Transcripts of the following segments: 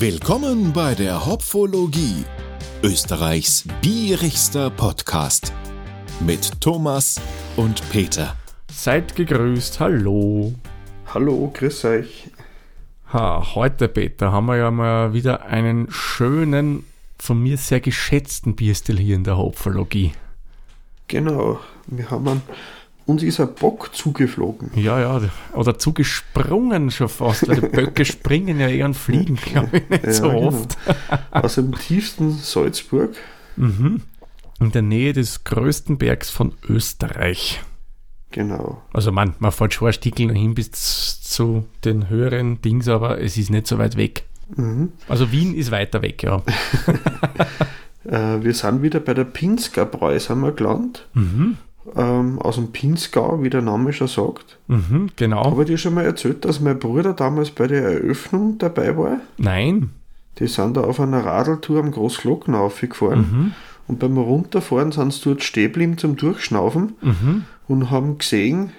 Willkommen bei der Hopfologie, Österreichs bierigster Podcast mit Thomas und Peter. Seid gegrüßt, hallo. Hallo, grüß euch. Ha, heute, Peter, haben wir ja mal wieder einen schönen, von mir sehr geschätzten Bierstil hier in der Hopfologie. Genau, wir haben einen, uns ist ein Bock zugeflogen. Ja, ja, oder zugesprungen schon fast, weil die Böcke springen ja eher und fliegen, glaube ich, nicht Ja, so genau. oft. Aus dem tiefsten Salzburg. Mhm. In der Nähe des größten Bergs von Österreich. Genau. Also man, man fährt schon ein noch hin bis zu den höheren Dings, aber es ist nicht so weit weg. Mhm. Also Wien ist weiter weg, ja. Äh, wir sind wieder bei der Pinsker Bräu, sind wir gelandet. Mhm. Ähm, aus dem Pinzgau, wie der Name schon sagt. Mhm, genau. Habe ich dir schon mal erzählt, dass mein Bruder damals bei der Eröffnung dabei war? Nein. Die sind da auf einer Radeltour am Großglocken aufgefahren. Mhm. Und beim Runterfahren sind sie dort stehen geblieben zum Durchschnaufen. Mhm. und haben gesehen,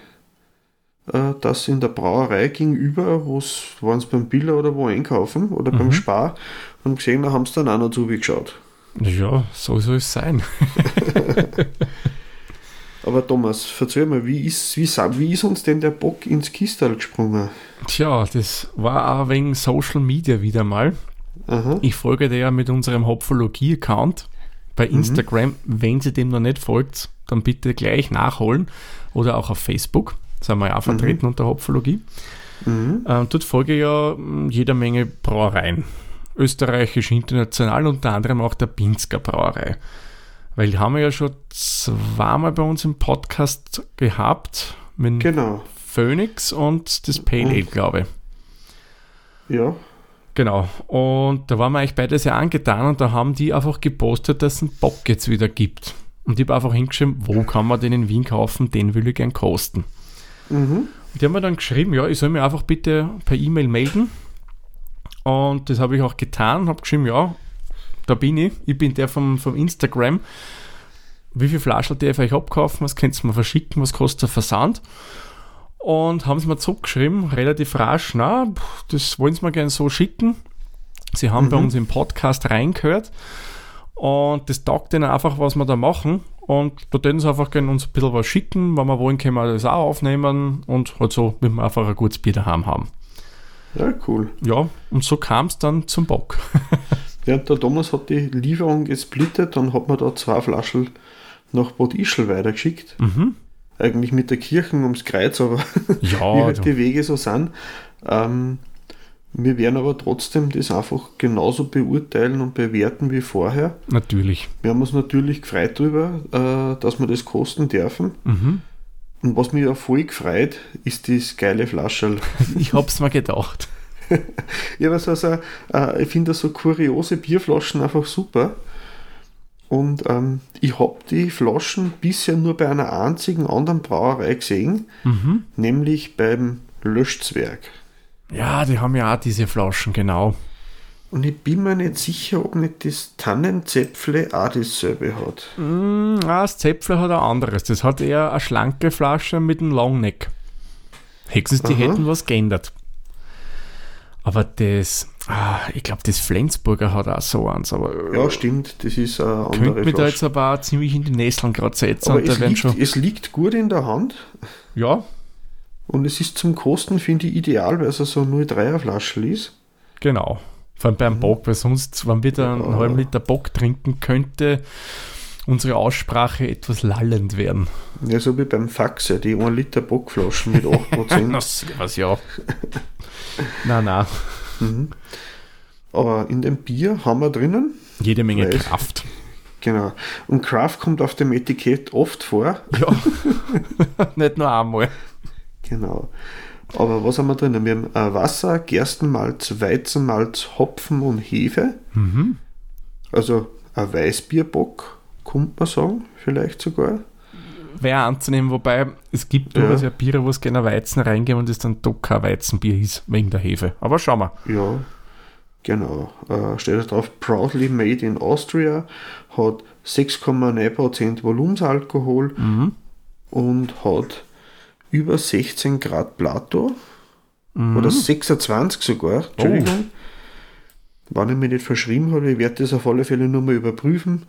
äh, dass in der Brauerei gegenüber, wo waren sie beim Biller oder wo einkaufen oder beim Spar, und gesehen, da haben sie dann auch noch zugeschaut. Ja, so soll es sein. Aber Thomas, erzähl mal, wie ist, wie, wie ist uns denn der Bock ins Kistal gesprungen? Tja, das war auch wegen Social Media wieder mal. Aha, Ich folge dir ja mit unserem Hopfologie-Account bei Instagram. Wenn Sie dem noch nicht folgt, dann bitte gleich nachholen. Oder auch auf Facebook. Sind wir ja auch vertreten unter Hopfologie. mhm. Ähm, dort folge ich ja mh, jeder Menge Brauereien. Österreichisch, international, unter anderem auch der Pinsker Brauerei. Weil die haben wir ja schon zweimal bei uns im Podcast gehabt. Mit genau, Phoenix und das Pale Ale, glaube ich. ja, Genau. Und da waren wir eigentlich beide sehr angetan und da haben die einfach gepostet, dass es einen Bock jetzt wieder gibt. Und ich habe einfach hingeschrieben, wo kann man den in Wien kaufen, den will ich gern kosten. mhm. Und die haben mir dann geschrieben, ja, ich soll mir einfach bitte per E-Mail melden. Und das habe ich auch getan, habe geschrieben, ja, da bin ich, ich bin der vom, vom Instagram. Wie viel Flaschen darf ich euch abkaufen? Was könnt ihr mir verschicken? Was kostet der Versand? Und haben sie mir zurückgeschrieben, relativ rasch, na, das wollen sie mir gerne so schicken. Sie haben bei uns im Podcast reingehört und das taugt ihnen einfach, was wir da machen. Und da täten sie einfach gerne uns ein bisschen was schicken. Wenn wir wollen, können wir das auch aufnehmen und halt so, wenn wir einfach ein gutes Bier daheim haben. ja, cool. Ja, und so kam es dann zum Bock. Ja, der Thomas hat die Lieferung gesplittet und hat mir da zwei Flaschen nach Bad Ischl weitergeschickt. Mhm. Eigentlich mit der Kirche ums Kreuz, aber Ja, wie halt du- die Wege so sind. Ähm, wir werden aber trotzdem das einfach genauso beurteilen und bewerten wie vorher. natürlich. Wir haben uns natürlich gefreut darüber, äh, dass wir das kosten dürfen. Mhm. Und was mich auch voll gefreut, ist das geile Flascherl. Ich hab's mir gedacht. Ja, was also, äh, ich finde so kuriose Bierflaschen einfach super. Und ähm, ich habe die Flaschen bisher nur bei einer einzigen anderen Brauerei gesehen, Mhm. nämlich beim Löschzwerg. Ja, die haben ja auch diese Flaschen, genau. Und ich bin mir nicht sicher, ob nicht das Tannenzäpfle auch dasselbe hat. Mm, ah, das Zäpfle hat ein anderes. Das hat eher eine schlanke Flasche mit einem Longneck. Höchstens, die Aha. hätten was geändert. Aber das, ah, ich glaube, das Flensburger hat auch so eins. Aber Ja, stimmt, das ist eine andere könnte mich da jetzt aber auch ziemlich in die Nesseln gerade setzen. Aber es liegt, schon, es liegt gut in der Hand ja, und es ist zum Kosten, finde ich, ideal, weil es so 0,3er Flasche ist. genau. Vor allem beim Bock, weil sonst, wenn wir da einen Mhm. Ja. halben Liter Bock trinken, könnte unsere Aussprache etwas lallend werden. Ja, so wie beim Faxe, die 1 Liter Bockflaschen mit 8%. Na, was ja. na, na. Aber in dem Bier haben wir drinnen, Jede Menge Weiß. Kraft. genau. Und Craft kommt auf dem Etikett oft vor. Ja. Nicht nur einmal. Genau. Aber was haben wir drinnen? Wir haben äh, Wasser, Gerstenmalz, Weizenmalz, Hopfen und Hefe. Mhm. Also ein Weißbierbock, könnte man sagen, vielleicht sogar. Wäre anzunehmen, wobei es gibt Ja. durchaus ja Biere, wo es gerne Weizen reingeben und es dann doch kein Weizenbier ist, wegen der Hefe. Aber schauen wir. Ja, genau. Äh, steht da drauf, proudly made in Austria, hat 6,9% Volumensalkohol Mhm. und hat über 16 Grad Plato Mhm. oder 26 sogar, Entschuldigung. Wenn ich mich nicht verschrieben habe, ich werde das auf alle Fälle nur mal überprüfen,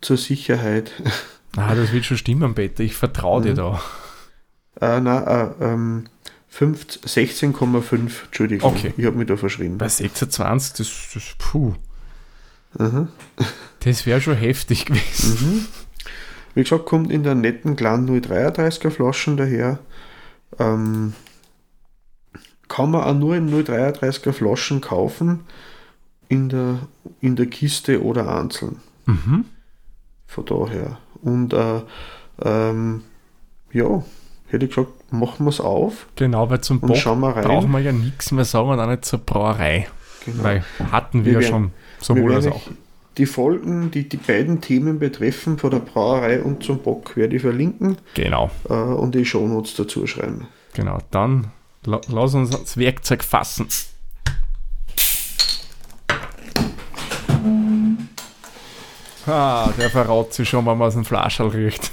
zur Sicherheit. Ah, das wird schon stimmen, Peter. Ich vertraue dir da. Äh, nein, äh, ähm, 5 16,5, Entschuldigung. Okay. Ich habe mich da verschrieben. Bei 26, das, das puh. Aha. Das wäre schon heftig gewesen. Wie gesagt, kommt in der netten kleinen 033er Flaschen daher. Ähm, kann man auch nur in 033er Flaschen kaufen, in der, in der Kiste oder einzeln. Mhm. Von daher. Und äh, ähm, ja, hätte ich gesagt, machen wir es auf Genau, weil zum Bock brauchen wir ja nichts mehr sagen und auch nicht zur Brauerei. Genau. Weil hatten wir, Wir ja werden- schon sowohl als auch. Die Folgen, die die beiden Themen betreffen, von der Brauerei und zum Bock, werde ich verlinken Genau, äh, und die Shownotes dazu schreiben. genau. Dann la lass uns das Werkzeug fassen. Ah, der verraut sich schon, wenn man aus dem Flaschel riecht.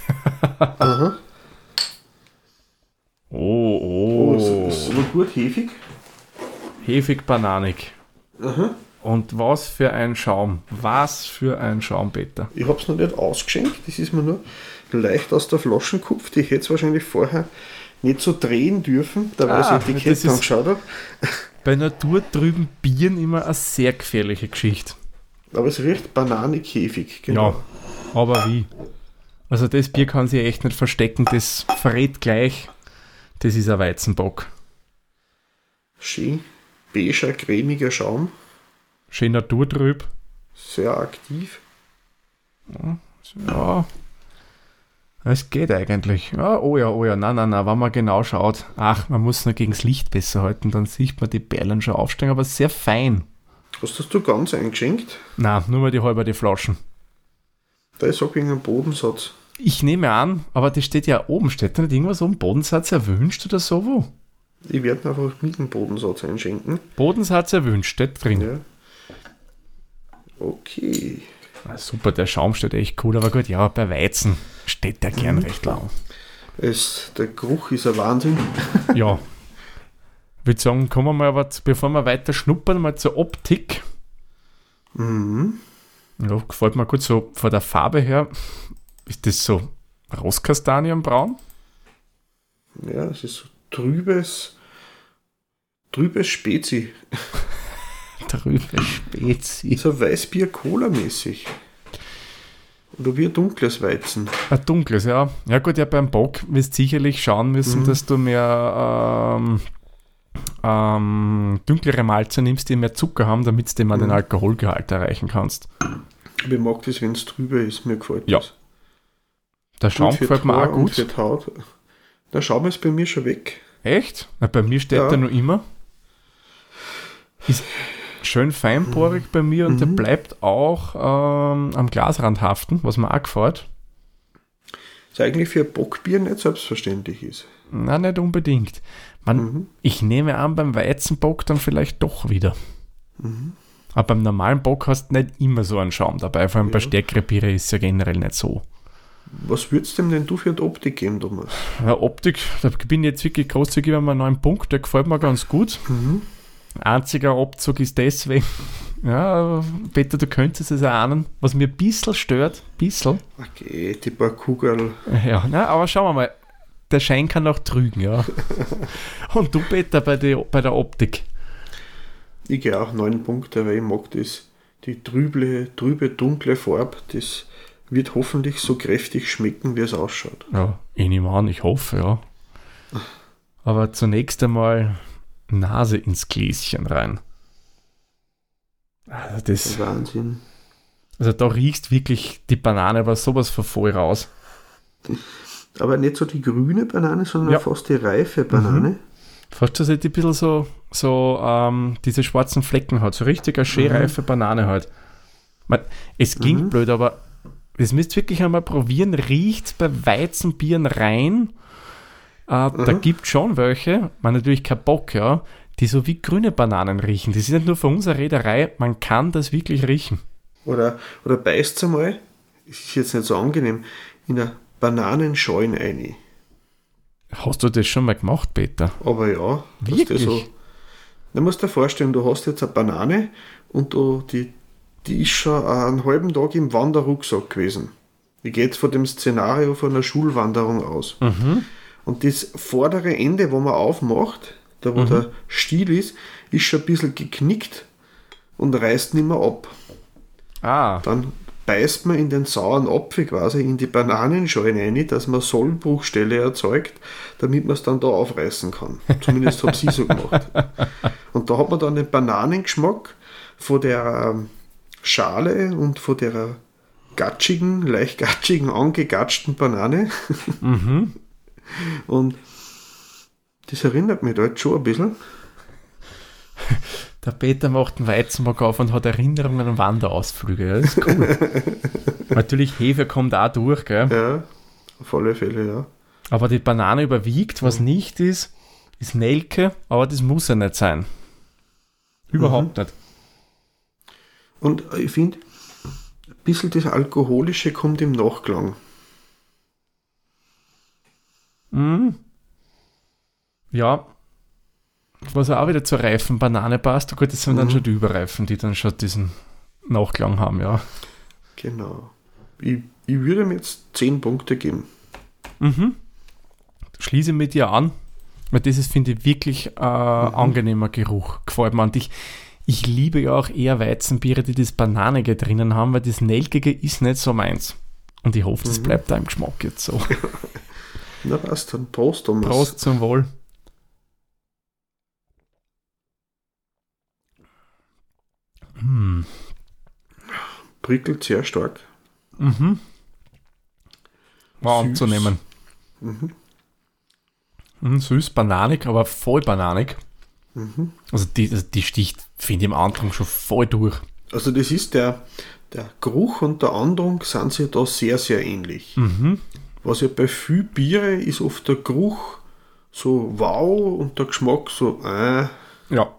Aha. Oh, Oh, oh. ist, ist aber gut hefig. Hefig bananig. Aha. Und was für ein Schaum. Was für ein Schaum, Peter. Ich habe es noch nicht ausgeschenkt, das ist mir nur leicht aus der Flasche gekupft. Ich hätte es wahrscheinlich vorher nicht so drehen dürfen, da Ah, weil ich Kette ist- angeschaut habe. Bei Natur drüben Bieren immer eine sehr gefährliche Geschichte. Aber es riecht bananig hefig. Genau. Ja, aber wie? Also das Bier kann sich echt nicht verstecken, das verrät gleich, das ist ein Weizenbock. Schön beiger, cremiger Schaum, Schön naturtrüb. sehr aktiv. Ja, es geht eigentlich. Ja, oh ja, oh ja, nein, nein, nein, wenn man genau schaut. Ach, man muss nur gegen das Licht besser halten, dann sieht man die Perlen schon aufsteigen, aber sehr fein. Hast das du ganz eingeschenkt? Na, nur mal die halbe Flaschen. Da ist auch wegen einem Bodensatz. Ich nehme an, aber das steht ja oben, steht da nicht irgendwas um Bodensatz erwünscht oder so wo? Ich werde einfach mit dem Bodensatz einschenken. Bodensatz erwünscht, steht drin. Ja. Okay. Ah, super, der Schaum steht echt cool, aber gut, ja, bei Weizen steht der gern recht lang. Es, der Geruch ist ein Wahnsinn. Ja. Ich würde sagen, kommen wir mal aber, bevor wir weiter schnuppern, mal zur Optik. Mhm. Ja, gefällt mir gut so von der Farbe her. Ist das so Rostkastanienbraun? Ja, es ist so trübes, trübes Spezi. Trübe Spezi. So Weißbier-Cola-mäßig. Oder wie ein dunkles Weizen. Ein dunkles, ja. Ja gut, ja beim Bock wirst sicherlich schauen müssen, Mhm. dass du mehr ähm, ähm, dunklere Malze nimmst, die mehr Zucker haben, damit du mal den Alkoholgehalt erreichen kannst. Ich mag das, wenn es trüber ist. Mir gefällt Ja, das. Der Schaum Gut gefällt mir auch gut. Der Schaum ist bei mir schon weg. Echt? Na, bei mir steht Ja. er noch immer. Ist schön feinporig bei mir und der Mhm. bleibt auch ähm, am Glasrand haften, was mir auch gefällt. Was eigentlich für ein Bockbier nicht selbstverständlich ist. Na, nicht unbedingt. Man, Mhm. Ich nehme an, beim Weizenbock dann vielleicht doch wieder. Mhm. Aber beim normalen Bock hast du nicht immer so einen Schaum dabei. Vor allem bei Ja. stärkere Biere ist es ja generell nicht so. Was würdest du dem denn du für die Optik geben, Thomas? Ja, Optik, da bin ich jetzt wirklich großzügig über meinen neuen Punkt, der gefällt mir ganz gut. Mhm. Einziger Abzug ist deswegen, ja, Peter, du könntest es ahnen, was mir ein bisschen stört, bisschen. Okay, die paar Kugeln. Ja, na, aber schauen wir mal, der Schein kann auch trügen, ja. Und du, Peter, bei, die, bei der Optik. Ich gehe auch neun Punkte, weil ich mag das. Die trübe, trübe dunkle Farbe, das wird hoffentlich so kräftig schmecken, wie es ausschaut. Ja, ich nehme an, ich hoffe, ja. Aber zunächst einmal Nase ins Gläschen rein. Also, das, Wahnsinn. also da riechst wirklich die Banane aber sowas von voll raus. Aber nicht so die grüne Banane, sondern Ja. fast die reife Banane. Fast, dass sie ein bisschen so, so ähm, diese schwarzen Flecken hat. So richtig eine schön reife Banane halt. Man, es klingt Mhm. blöd, aber das müsst ihr wirklich einmal probieren. Riecht bei Weizenbieren rein. Äh, Da Mhm. gibt schon welche, man natürlich kein Bock, ja, die so wie grüne Bananen riechen. Das ist nicht nur von unserer Reederei, man kann das wirklich riechen. Oder, oder beißt einmal, es ist jetzt nicht so angenehm, in eine Bananenscheune rein. Hast du das schon mal gemacht, Peter? Aber ja, Wirklich? du so. Du musst dir vorstellen, du hast jetzt eine Banane und da, die, die ist schon einen halben Tag im Wanderrucksack gewesen. Ich gehe jetzt von dem Szenario von einer Schulwanderung aus. Und das vordere Ende, wo man aufmacht, da wo der Stiel ist, ist schon ein bisschen geknickt und reißt nicht mehr ab. Ah, Dann beißt man in den sauren Apfel quasi in die Bananenschale rein, dass man Sollbruchstelle erzeugt, damit man es dann da aufreißen kann. Zumindest hat sie so gemacht. Und da hat man dann den Bananengeschmack von der ähm, Schale und von der gatschigen, leicht gatschigen, angegatschten Banane. Und das erinnert mich da jetzt schon ein bisschen. Der Peter macht einen Weizenbock auf und hat Erinnerungen an Wanderausflüge. Ja, das ist cool. Natürlich, Hefe kommt auch durch, gell? Ja, auf alle Fälle, ja. Aber die Banane überwiegt, was nicht ist, ist Nelke, aber das muss ja nicht sein. Überhaupt nicht. Und ich finde, ein bisschen das Alkoholische kommt im Nachklang. Ja. Was auch wieder zur reifen Banane passt, gut, das sind dann schon die Überreifen, die dann schon diesen Nachklang haben, ja. Genau. Ich, ich würde ihm jetzt 10 Punkte geben. Schließe mit dir an, weil das ist, finde ich, wirklich äh, angenehmer Geruch. Gefällt mir. Und ich, ich liebe ja auch eher Weizenbiere, die das Bananige drinnen haben, weil das Nelkige ist nicht so meins. Und ich hoffe, das bleibt da im Geschmack jetzt so. Na passt, dann Prost, Thomas. Prost zum Wohl. Prickelt sehr stark. War Süß. anzunehmen. Mhm, süß, bananig, aber voll bananig. Also die, also die sticht, finde ich, im Andrang schon voll durch. Also das ist der, der Geruch und der Andrung sind sich da sehr, sehr ähnlich. Was ja bei viel Biere ist oft der Geruch so wow und der Geschmack so äh, Ja,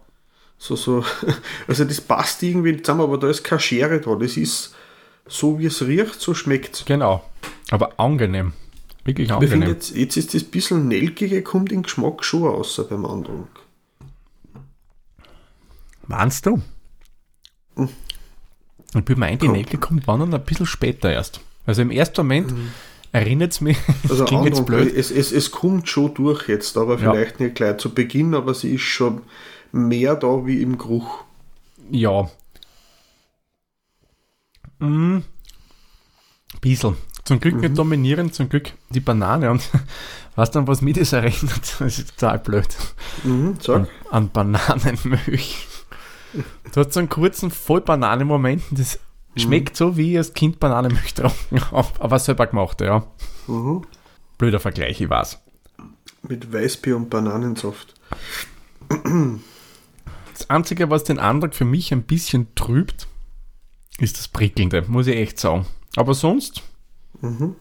so, so. Also das passt irgendwie zusammen, aber da ist keine Schere da. Das ist so wie es riecht, so schmeckt genau. Aber angenehm. Wirklich angenehm. jetzt, jetzt ist das bisschen Nelkige, kommt im Geschmack schon raus beim Andrung. Meinst du? Hm. Ich bin meint, die Nelke kommt wann dann ein bisschen später erst. Also im ersten Moment erinnert es mich, Hm. Also klingt jetzt blöd. Es, es, es kommt schon durch jetzt, aber Ja. vielleicht nicht gleich zu Beginn, aber sie ist schon mehr da wie im Geruch. Ja. Mm. Bisschen. Zum Glück Mhm. nicht dominierend, zum Glück die Banane. Und weißt du, an was mich das erinnert? Das ist total blöd. Mhm, sag. An Bananenmilch. Du hast so einen kurzen Voll-Banane-Moment. Das Mhm. schmeckt so, wie ich als Kind Bananenmilch getrunken habe. Aber selber gemacht, ja. Mhm. Blöder Vergleich, ich weiß. Mit Weißbier und Bananensaft. Das Einzige, was den Antrag für mich ein bisschen trübt, ist das Prickelnde, muss ich echt sagen. Aber sonst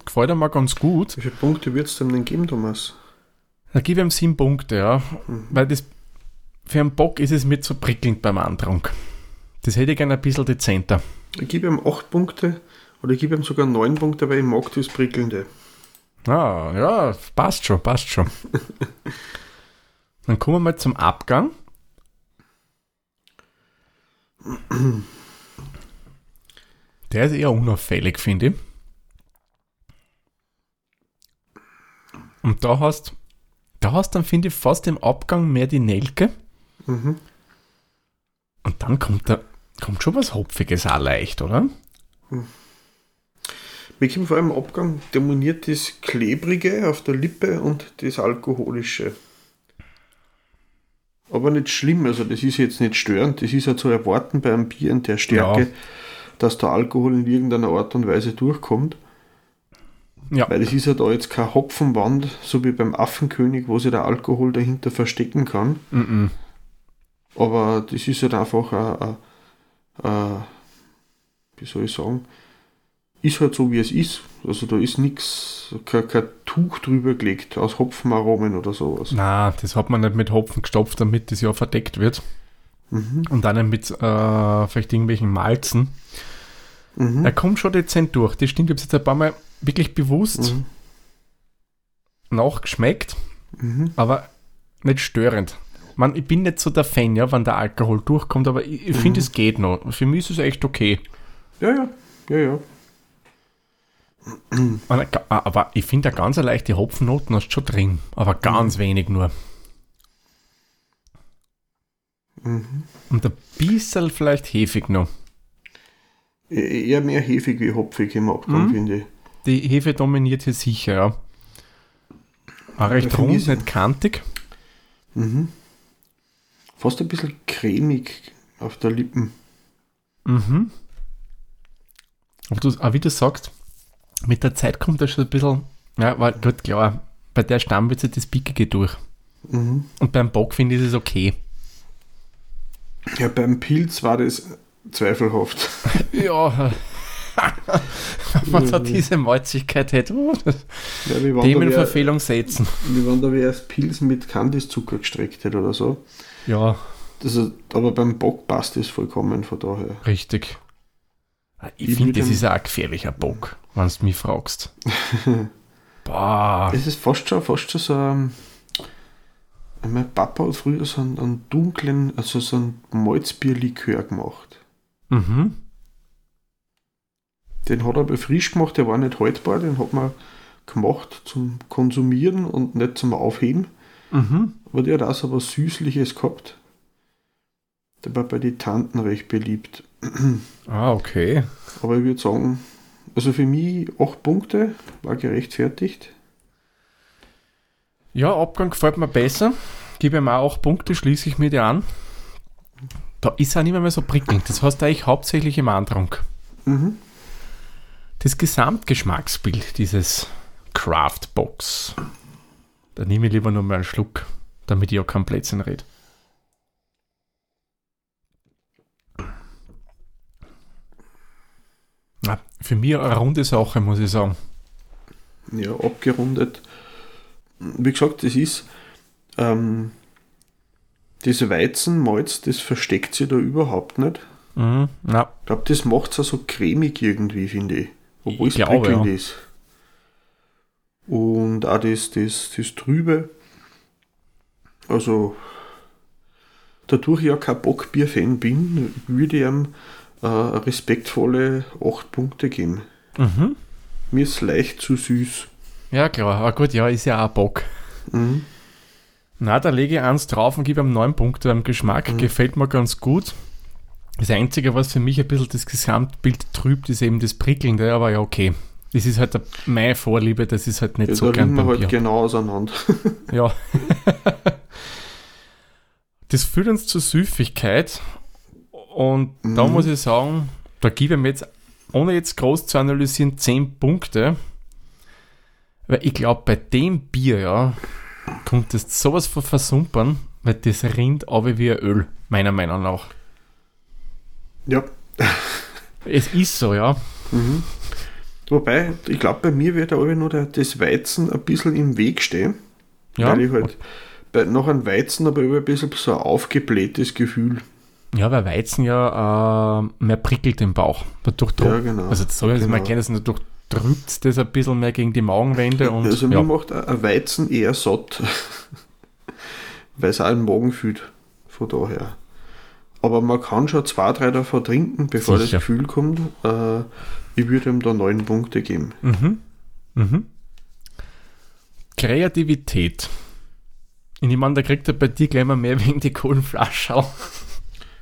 gefällt er mir ganz gut. Wie viele Punkte wird es denn geben, Thomas? Da gebe ich ihm sieben Punkte, ja. Weil das für einen Bock ist es mir zu prickelnd beim Antrunk. Das hätte ich gerne ein bisschen dezenter. Ich gebe ihm 8 Punkte oder ich gebe ihm sogar 9 Punkte, weil ich mag das Prickelnde. Ah, ja, passt schon, passt schon. Dann kommen wir mal zum Abgang. Der ist eher unauffällig, finde ich. Und da hast, da hast dann, finde ich, fast im Abgang mehr die Nelke. Und dann kommt da, kommt schon was Hopfiges auch leicht, oder? Mir kommt vor allem im Abgang dominiert das Klebrige auf der Lippe und das Alkoholische. Aber nicht schlimm, also das ist jetzt nicht störend, das ist ja zu erwarten bei einem Bier in der Stärke, Ja. dass der Alkohol in irgendeiner Art und Weise durchkommt. Ja, Weil es ist ja da jetzt kein Hopfenwand, so wie beim Affenkönig, wo sich der Alkohol dahinter verstecken kann. mhm. Aber das ist halt einfach ein, ein, ein, wie soll ich sagen, ist halt so wie es ist. Also da ist nichts, kein, kein Tuch drüber gelegt aus Hopfenaromen oder sowas. Na, das hat man nicht mit Hopfen gestopft, damit das ja verdeckt wird. Und dann nicht mit äh, vielleicht irgendwelchen Malzen. Er kommt schon dezent durch. Das stimmt, ich habe jetzt ein paar Mal wirklich bewusst nachgeschmeckt, aber nicht störend. Man, ich bin nicht so der Fan, ja, wenn der Alkohol durchkommt, aber ich, ich finde, es geht noch. Für mich ist es echt okay. Ja, ja, ja, ja. Aber, aber ich finde, eine ganz leichte Hopfennoten hast du schon drin, aber ganz wenig nur. Und ein bisschen vielleicht hefig noch. E- Eher mehr hefig wie hopfig im Abgang, Mhm. finde ich. Die Hefe dominiert hier sicher, ja. Auch recht Ja, rund, nicht kantig. Fast ein bisschen cremig auf der Lippen. Mhm. Aber du, auch wie du sagst, mit der Zeit kommt das schon ein bisschen, ja, weil gut, klar, bei der Stamm wird sich das Pickige durch. Mhm. Und beim Bock finde ich es okay. Ja, beim Pilz war das zweifelhaft. Ja, wenn man da diese Malzigkeit hätte, uh, Ja, wie Themenverfehlung setzen. wie wenn da wer das Pilz mit Kandiszucker gestreckt hätte oder so. Ja, Das aber beim Bock passt das vollkommen von daher. richtig. Ich Ich finde, das ist ein gefährlicher Bock, wenn du mich fragst. Boah. Es ist fast schon, fast schon so ein. Mein Papa hat früher so einen, einen dunklen, also so einen Malzbierlikör gemacht. Mhm. Den hat er aber frisch gemacht, der war nicht haltbar, den hat man gemacht zum Konsumieren und nicht zum Aufheben. Mhm. Aber der hat auch so was Süßliches gehabt. Der war bei den Tanten recht beliebt. Ah, okay. Aber ich würde sagen, also für mich 8 Punkte, war gerechtfertigt. Ja, Abgang gefällt mir besser. Gebe ihm auch 8 Punkte, schließe ich mir dir an. Da ist er nicht mehr so prickelnd. Das heißt eigentlich hauptsächlich im Andrang. Mhm. Das Gesamtgeschmacksbild dieses Craft Box. Da nehme ich lieber nur mal einen Schluck, damit ich auch kein Plätzchen rede. Ja, für mich eine runde Sache, muss ich sagen. Ja, abgerundet. Wie gesagt, das ist ähm, das Weizenmalz, das versteckt sich da überhaupt nicht. Mhm, Ich glaube, das macht es auch so cremig irgendwie, finde ich. Obwohl Ich es prickelnd ja. ist. Und auch das, das, das Trübe. Also, dadurch ich ja kein Bockbier-Fan bin, würde ich ihm äh, respektvolle 8 Punkte geben. mhm. Mir ist leicht zu süß. ja klar, aber gut, ja, ist ja auch Bock. Mhm. Na, da lege ich eins drauf und gebe ihm 9 Punkte am Geschmack. Gefällt mir ganz gut. Das Einzige, was für mich ein bisschen das Gesamtbild trübt, ist eben das Prickelnde, aber ja, okay. Das ist halt meine Vorliebe, das ist halt nicht Ja, so da gern wir beim halt Bier. genau auseinander. Ja. das führt uns zur Süffigkeit. Und da Mhm. muss ich sagen, da gebe ich mir jetzt, ohne jetzt groß zu analysieren, 10 Punkte. Weil ich glaube, bei dem Bier, ja, kommt das sowas von versumpern, weil das rinnt aber wie ein Öl, meiner Meinung nach. ja. Es ist so, ja. Wobei, ich glaube, bei mir wird aber nur der, das Weizen ein bisschen im Weg stehen. Ja, Weil ich halt bei, nach einem Weizen aber immer ein bisschen so ein aufgeblähtes Gefühl. Ja weil Weizen ja äh, mehr prickelt im Bauch. Dadurch Ja, genau. Also das soll ich mal Genau. erklären, dass dadurch drückt das ein bisschen mehr gegen die Magenwände und also ja. mir macht ein Weizen eher satt, weil es auch im Magen fühlt. Von daher. Aber man kann schon zwei, drei davon trinken, bevor Sicher. das Gefühl kommt. Äh, ich würde ihm da neun Punkte geben. Mhm. Mhm. Kreativität. Ich nehme an, da kriegt er bei dir gleich mal mehr wegen die coolen Flaschen.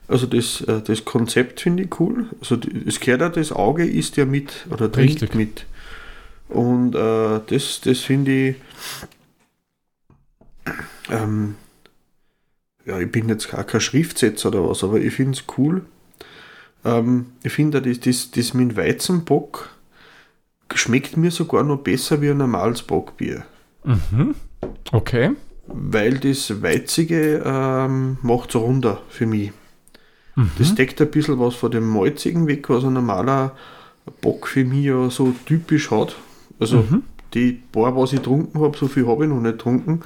Also das, äh, das Konzept finde ich cool. Also es gehört ja, das Auge isst ja mit oder trinkt Richtig. mit. Und äh, das, das finde ich. Ähm, ja, ich bin jetzt gar kein Schriftsetzer oder was, aber ich finde es cool. Ähm, ich finde das, das, das mit Weizenbock schmeckt mir sogar noch besser wie ein normales Bockbier. Mhm. Okay. Weil das Weizige ähm, macht es runder für mich. Mhm. Das deckt ein bisschen was von dem Malzigen weg, was ein normaler Bock für mich ja so typisch hat. Also Mhm. die paar, was ich getrunken habe, so viel habe ich noch nicht getrunken.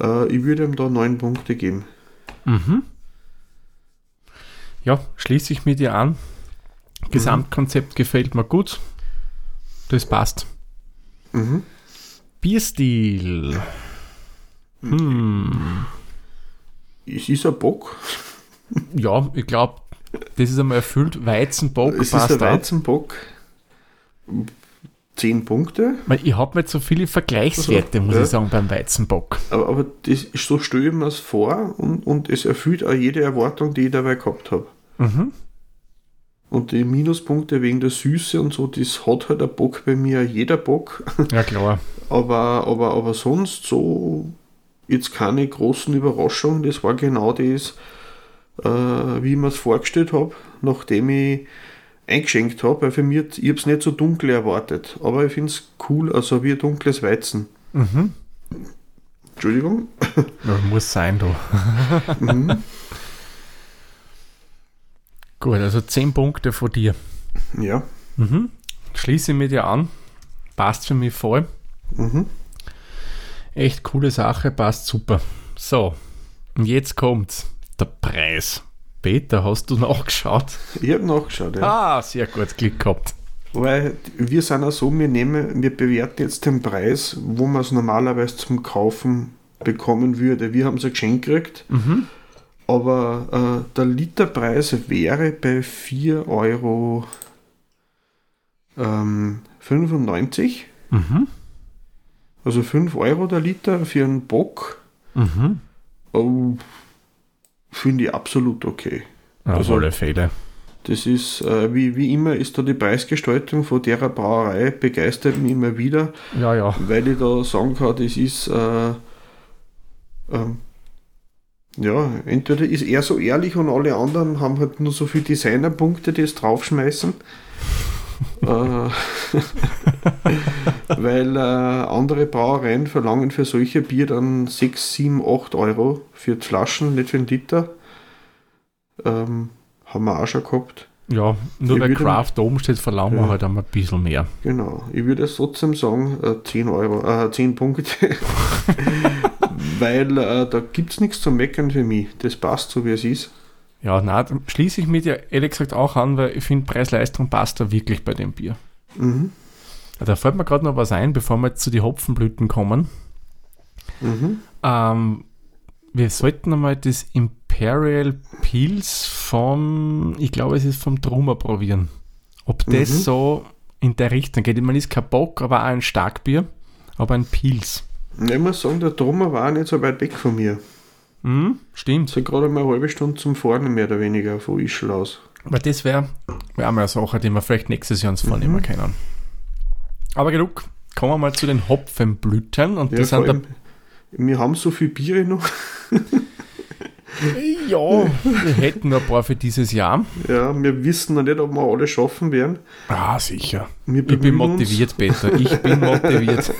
Äh, ich würde ihm da neun Punkte geben. Mhm. Ja, schließe ich mit dir an. Gesamtkonzept gefällt mir gut. Das passt. Mhm. Bierstil. Hm. Es ist ein Bock. Ja, ich glaube, das ist einmal erfüllt. Weizenbock Es ist passt ein auch. Weizenbock. 10 Punkte. Ich habe nicht so viele Vergleichswerte, muss Ja. ich sagen, beim Weizenbock. Aber, aber das, ist- so stelle ich mir es vor und, und es erfüllt auch jede Erwartung, die ich dabei gehabt habe. Mhm. Und die Minuspunkte wegen der Süße und so, das hat halt ein Bock bei mir, jeder Bock. Ja, klar. Aber, aber, aber sonst so jetzt keine großen Überraschungen. Das war genau das, äh, wie ich mir es vorgestellt habe, nachdem ich eingeschenkt habe. Weil für mich, ich habe es nicht so dunkel erwartet. Aber ich finde es cool, also wie ein dunkles Weizen. Mhm. Entschuldigung. Ja, muss sein, du. Mhm. Gut, also 10 Punkte von dir. ja. Mhm. Schließe ich mit dir an. Passt für mich voll. Mhm. Echt coole Sache, passt super. So, und jetzt kommt's. Der Preis. Peter, hast du nachgeschaut? Ich habe nachgeschaut, ja. Ah, sehr gut, Glück gehabt. Weil wir sind auch so, wir nehmen, wir bewerten jetzt den Preis, wo man es normalerweise zum Kaufen bekommen würde. Wir haben es ein Geschenk gekriegt, Mhm. aber äh, der Literpreis wäre bei 4,95 Euro. Ähm, 95. Mhm. also 5 Euro der Liter für einen Bock. Mhm. Oh, Finde ich absolut okay. Auf Also- alle Fälle. Das ist, äh, wie, wie immer, ist da die Preisgestaltung von der Brauerei begeistert mich immer wieder. Ja, ja. weil ich da sagen kann, das ist äh, ähm, ja, entweder ist er so ehrlich und alle anderen haben halt nur so viele Designerpunkte, die es draufschmeißen. äh, weil äh, andere Brauereien verlangen für solche Bier dann 6, 7, 8 Euro für die Flaschen, nicht für einen Liter. Ähm, haben wir auch schon gehabt. Ja, nur Ich bei würde- Craft oben steht, verlangen wir Ja. halt einmal ein bisschen mehr. Genau, ich würde es trotzdem sagen, äh, 10 Euro, äh, 10 Punkte. Weil äh, da gibt es nichts zu meckern für mich. Das passt so, wie es ist. Ja, na, schließe ich mit dir ehrlich gesagt auch an, weil ich finde, Preis-Leistung passt da wirklich bei dem Bier. Mhm. Da fällt mir gerade noch was ein, bevor wir jetzt zu den Hopfenblüten kommen. Mhm. Ähm, wir sollten einmal das Imperial Pils von, ich glaube, es ist vom Truma probieren. Ob das Mhm. so in der Richtung geht. Ich meine, ist kein Bock, aber auch ein Starkbier, aber ein Pils. Ich muss sagen, der Trummer war auch nicht so weit weg von mir. Mhm, stimmt. So gerade mal eine halbe Stunde zum Fahren, mehr oder weniger, von Ischl aus. Aber das wäre wär auch mal eine Sache, die wir vielleicht nächstes Jahr uns vornehmen Mhm. können. Aber genug, kommen wir mal zu den Hopfenblüten. Und Ja, das sind allem, wir haben so viel Biere noch. ja, wir hätten noch ein paar für dieses Jahr. Ja, wir wissen noch nicht, ob wir alle schaffen werden. Ah, sicher. Ich bin bemühen uns. motiviert, Peter. Ich bin motiviert.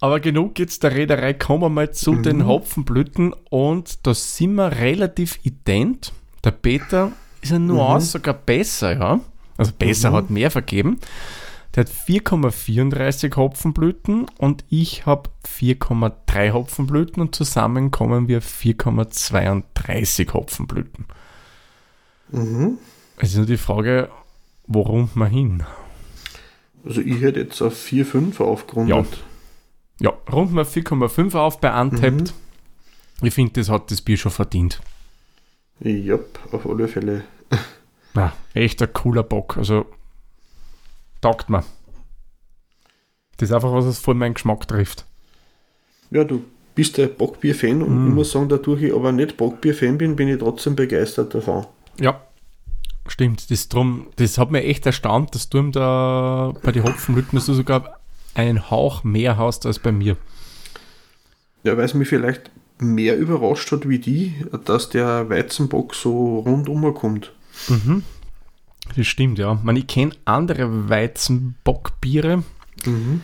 Aber genug jetzt der Reederei. Kommen wir mal zu den Hopfenblüten. Und da sind wir relativ ident. Der Peter ist eine Nuance sogar besser, ja. Also besser, hat mehr vergeben. Der hat 4,34 Hopfenblüten und ich habe 4,3 Hopfenblüten und zusammen kommen wir 4,32 Hopfenblüten. Mhm. Es ist nur die Frage, wo runden wir hin? Also ich hätte jetzt auf 4, 5 aufgerundet. Ja, runden wir 4,5 auf bei Untapped. Ich finde, das hat das Bier schon verdient. Ja. Auf alle Fälle. Ja, echt ein cooler Bock. Also, taugt mir. Das ist einfach was, was voll meinen Geschmack trifft. Ja, du bist der Bockbier-Fan und Mhm. ich muss sagen, dadurch ich aber nicht Bockbier-Fan bin, bin ich trotzdem begeistert davon. Ja, stimmt. Das, drum, das hat mir echt erstaunt, dass du da bei den du sogar einen Hauch mehr hast als bei mir. Ja, weil es mich vielleicht mehr überrascht hat wie die, dass der Weizenbock so rundum kommt. Mhm. Das stimmt, ja. Man, ich kenne andere Weizenbockbiere. Mhm.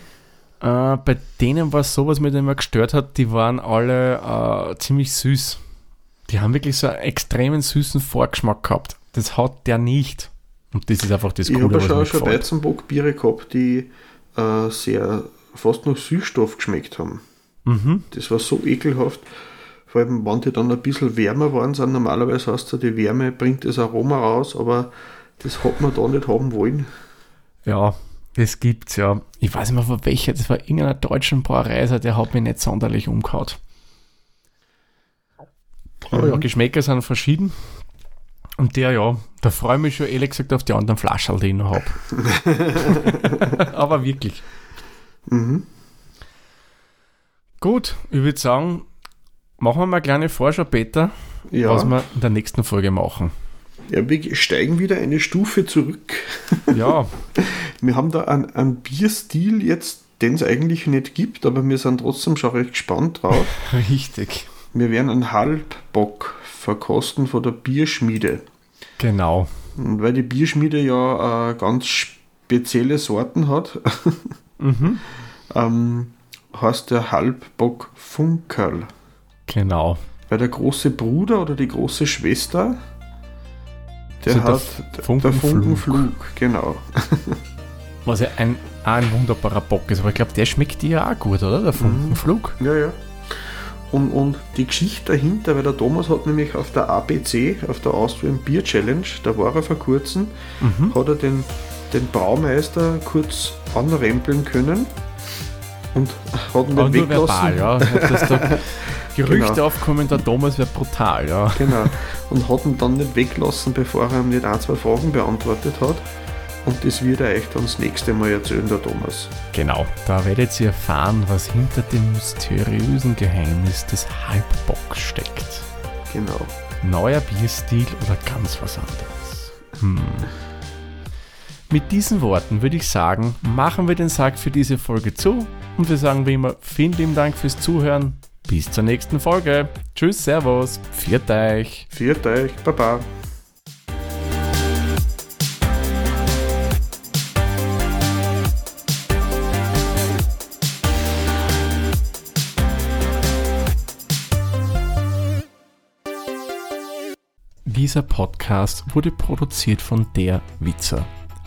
Äh, bei denen war es so, was mich immer gestört hat, die waren alle äh, ziemlich süß. Die haben wirklich so einen extremen süßen Vorgeschmack gehabt. Das hat der nicht. Und das ist einfach das Ich Coole, habe was schon, schon. Weizenbockbiere gehabt, die äh, sehr fast noch Süßstoff geschmeckt haben. Mhm. Das war so ekelhaft. Vor allem, wenn die dann ein bisschen wärmer waren, sind normalerweise hast du die Wärme, bringt das Aroma raus, aber das hat man da nicht haben wollen. Ja, das gibt's ja. Ich weiß nicht mehr von welcher, das war irgendeiner deutschen Brauerei, also der hat mich nicht sonderlich umgehauen. Aber ja, Geschmäcker sind verschieden. Und der, ja, da freue ich mich schon ehrlich gesagt auf die anderen Flaschen, die ich noch habe. Aber wirklich. Mhm. Gut, ich würde sagen, machen wir mal eine kleine Vorschau, Peter, Ja, was wir in der nächsten Folge machen. ja, wir steigen wieder eine Stufe zurück. Ja, Wir haben da einen, einen Bierstil jetzt, den es eigentlich nicht gibt, aber wir sind trotzdem schon recht gespannt drauf. richtig. Wir werden einen Halbbock verkosten von der Bierschmiede. Genau. Und weil die Bierschmiede ja äh, ganz spezielle Sorten hat, Mhm. ähm, heißt der Halbbock Funkerl. Genau. Weil der große Bruder oder die große Schwester, der Also der hat F- Funkenflug. der Funkenflug, genau. Was ja ein, auch ein wunderbarer Bock ist. Aber ich glaube, der schmeckt dir ja auch gut, oder? Der Funkenflug. Ja, ja. Und, und die Geschichte dahinter, weil der Thomas hat nämlich auf der ABC, auf der Austrian Beer Challenge, da war er vor kurzem, Mhm. hat er den, den Braumeister kurz anrempeln können und hat ihn nicht nur verbal, ja. Da Gerüchte Genau. aufkommen, der Thomas wäre brutal, ja. Genau. Und hat ihn dann nicht weglassen, bevor er ihm nicht ein, zwei Fragen beantwortet hat. Und das wird er euch dann das nächste Mal erzählen, der Thomas. Genau, da werdet ihr erfahren, was hinter dem mysteriösen Geheimnis des Halbbocks steckt. Genau. Neuer Bierstil oder ganz was anderes? Hm. Mit diesen Worten würde ich sagen, machen wir den Sack für diese Folge zu und wir sagen wie immer vielen lieben Dank fürs Zuhören. Bis zur nächsten Folge. Tschüss, Servus, viert euch. Viert euch, Baba. Dieser Podcast wurde produziert von Der Witzer.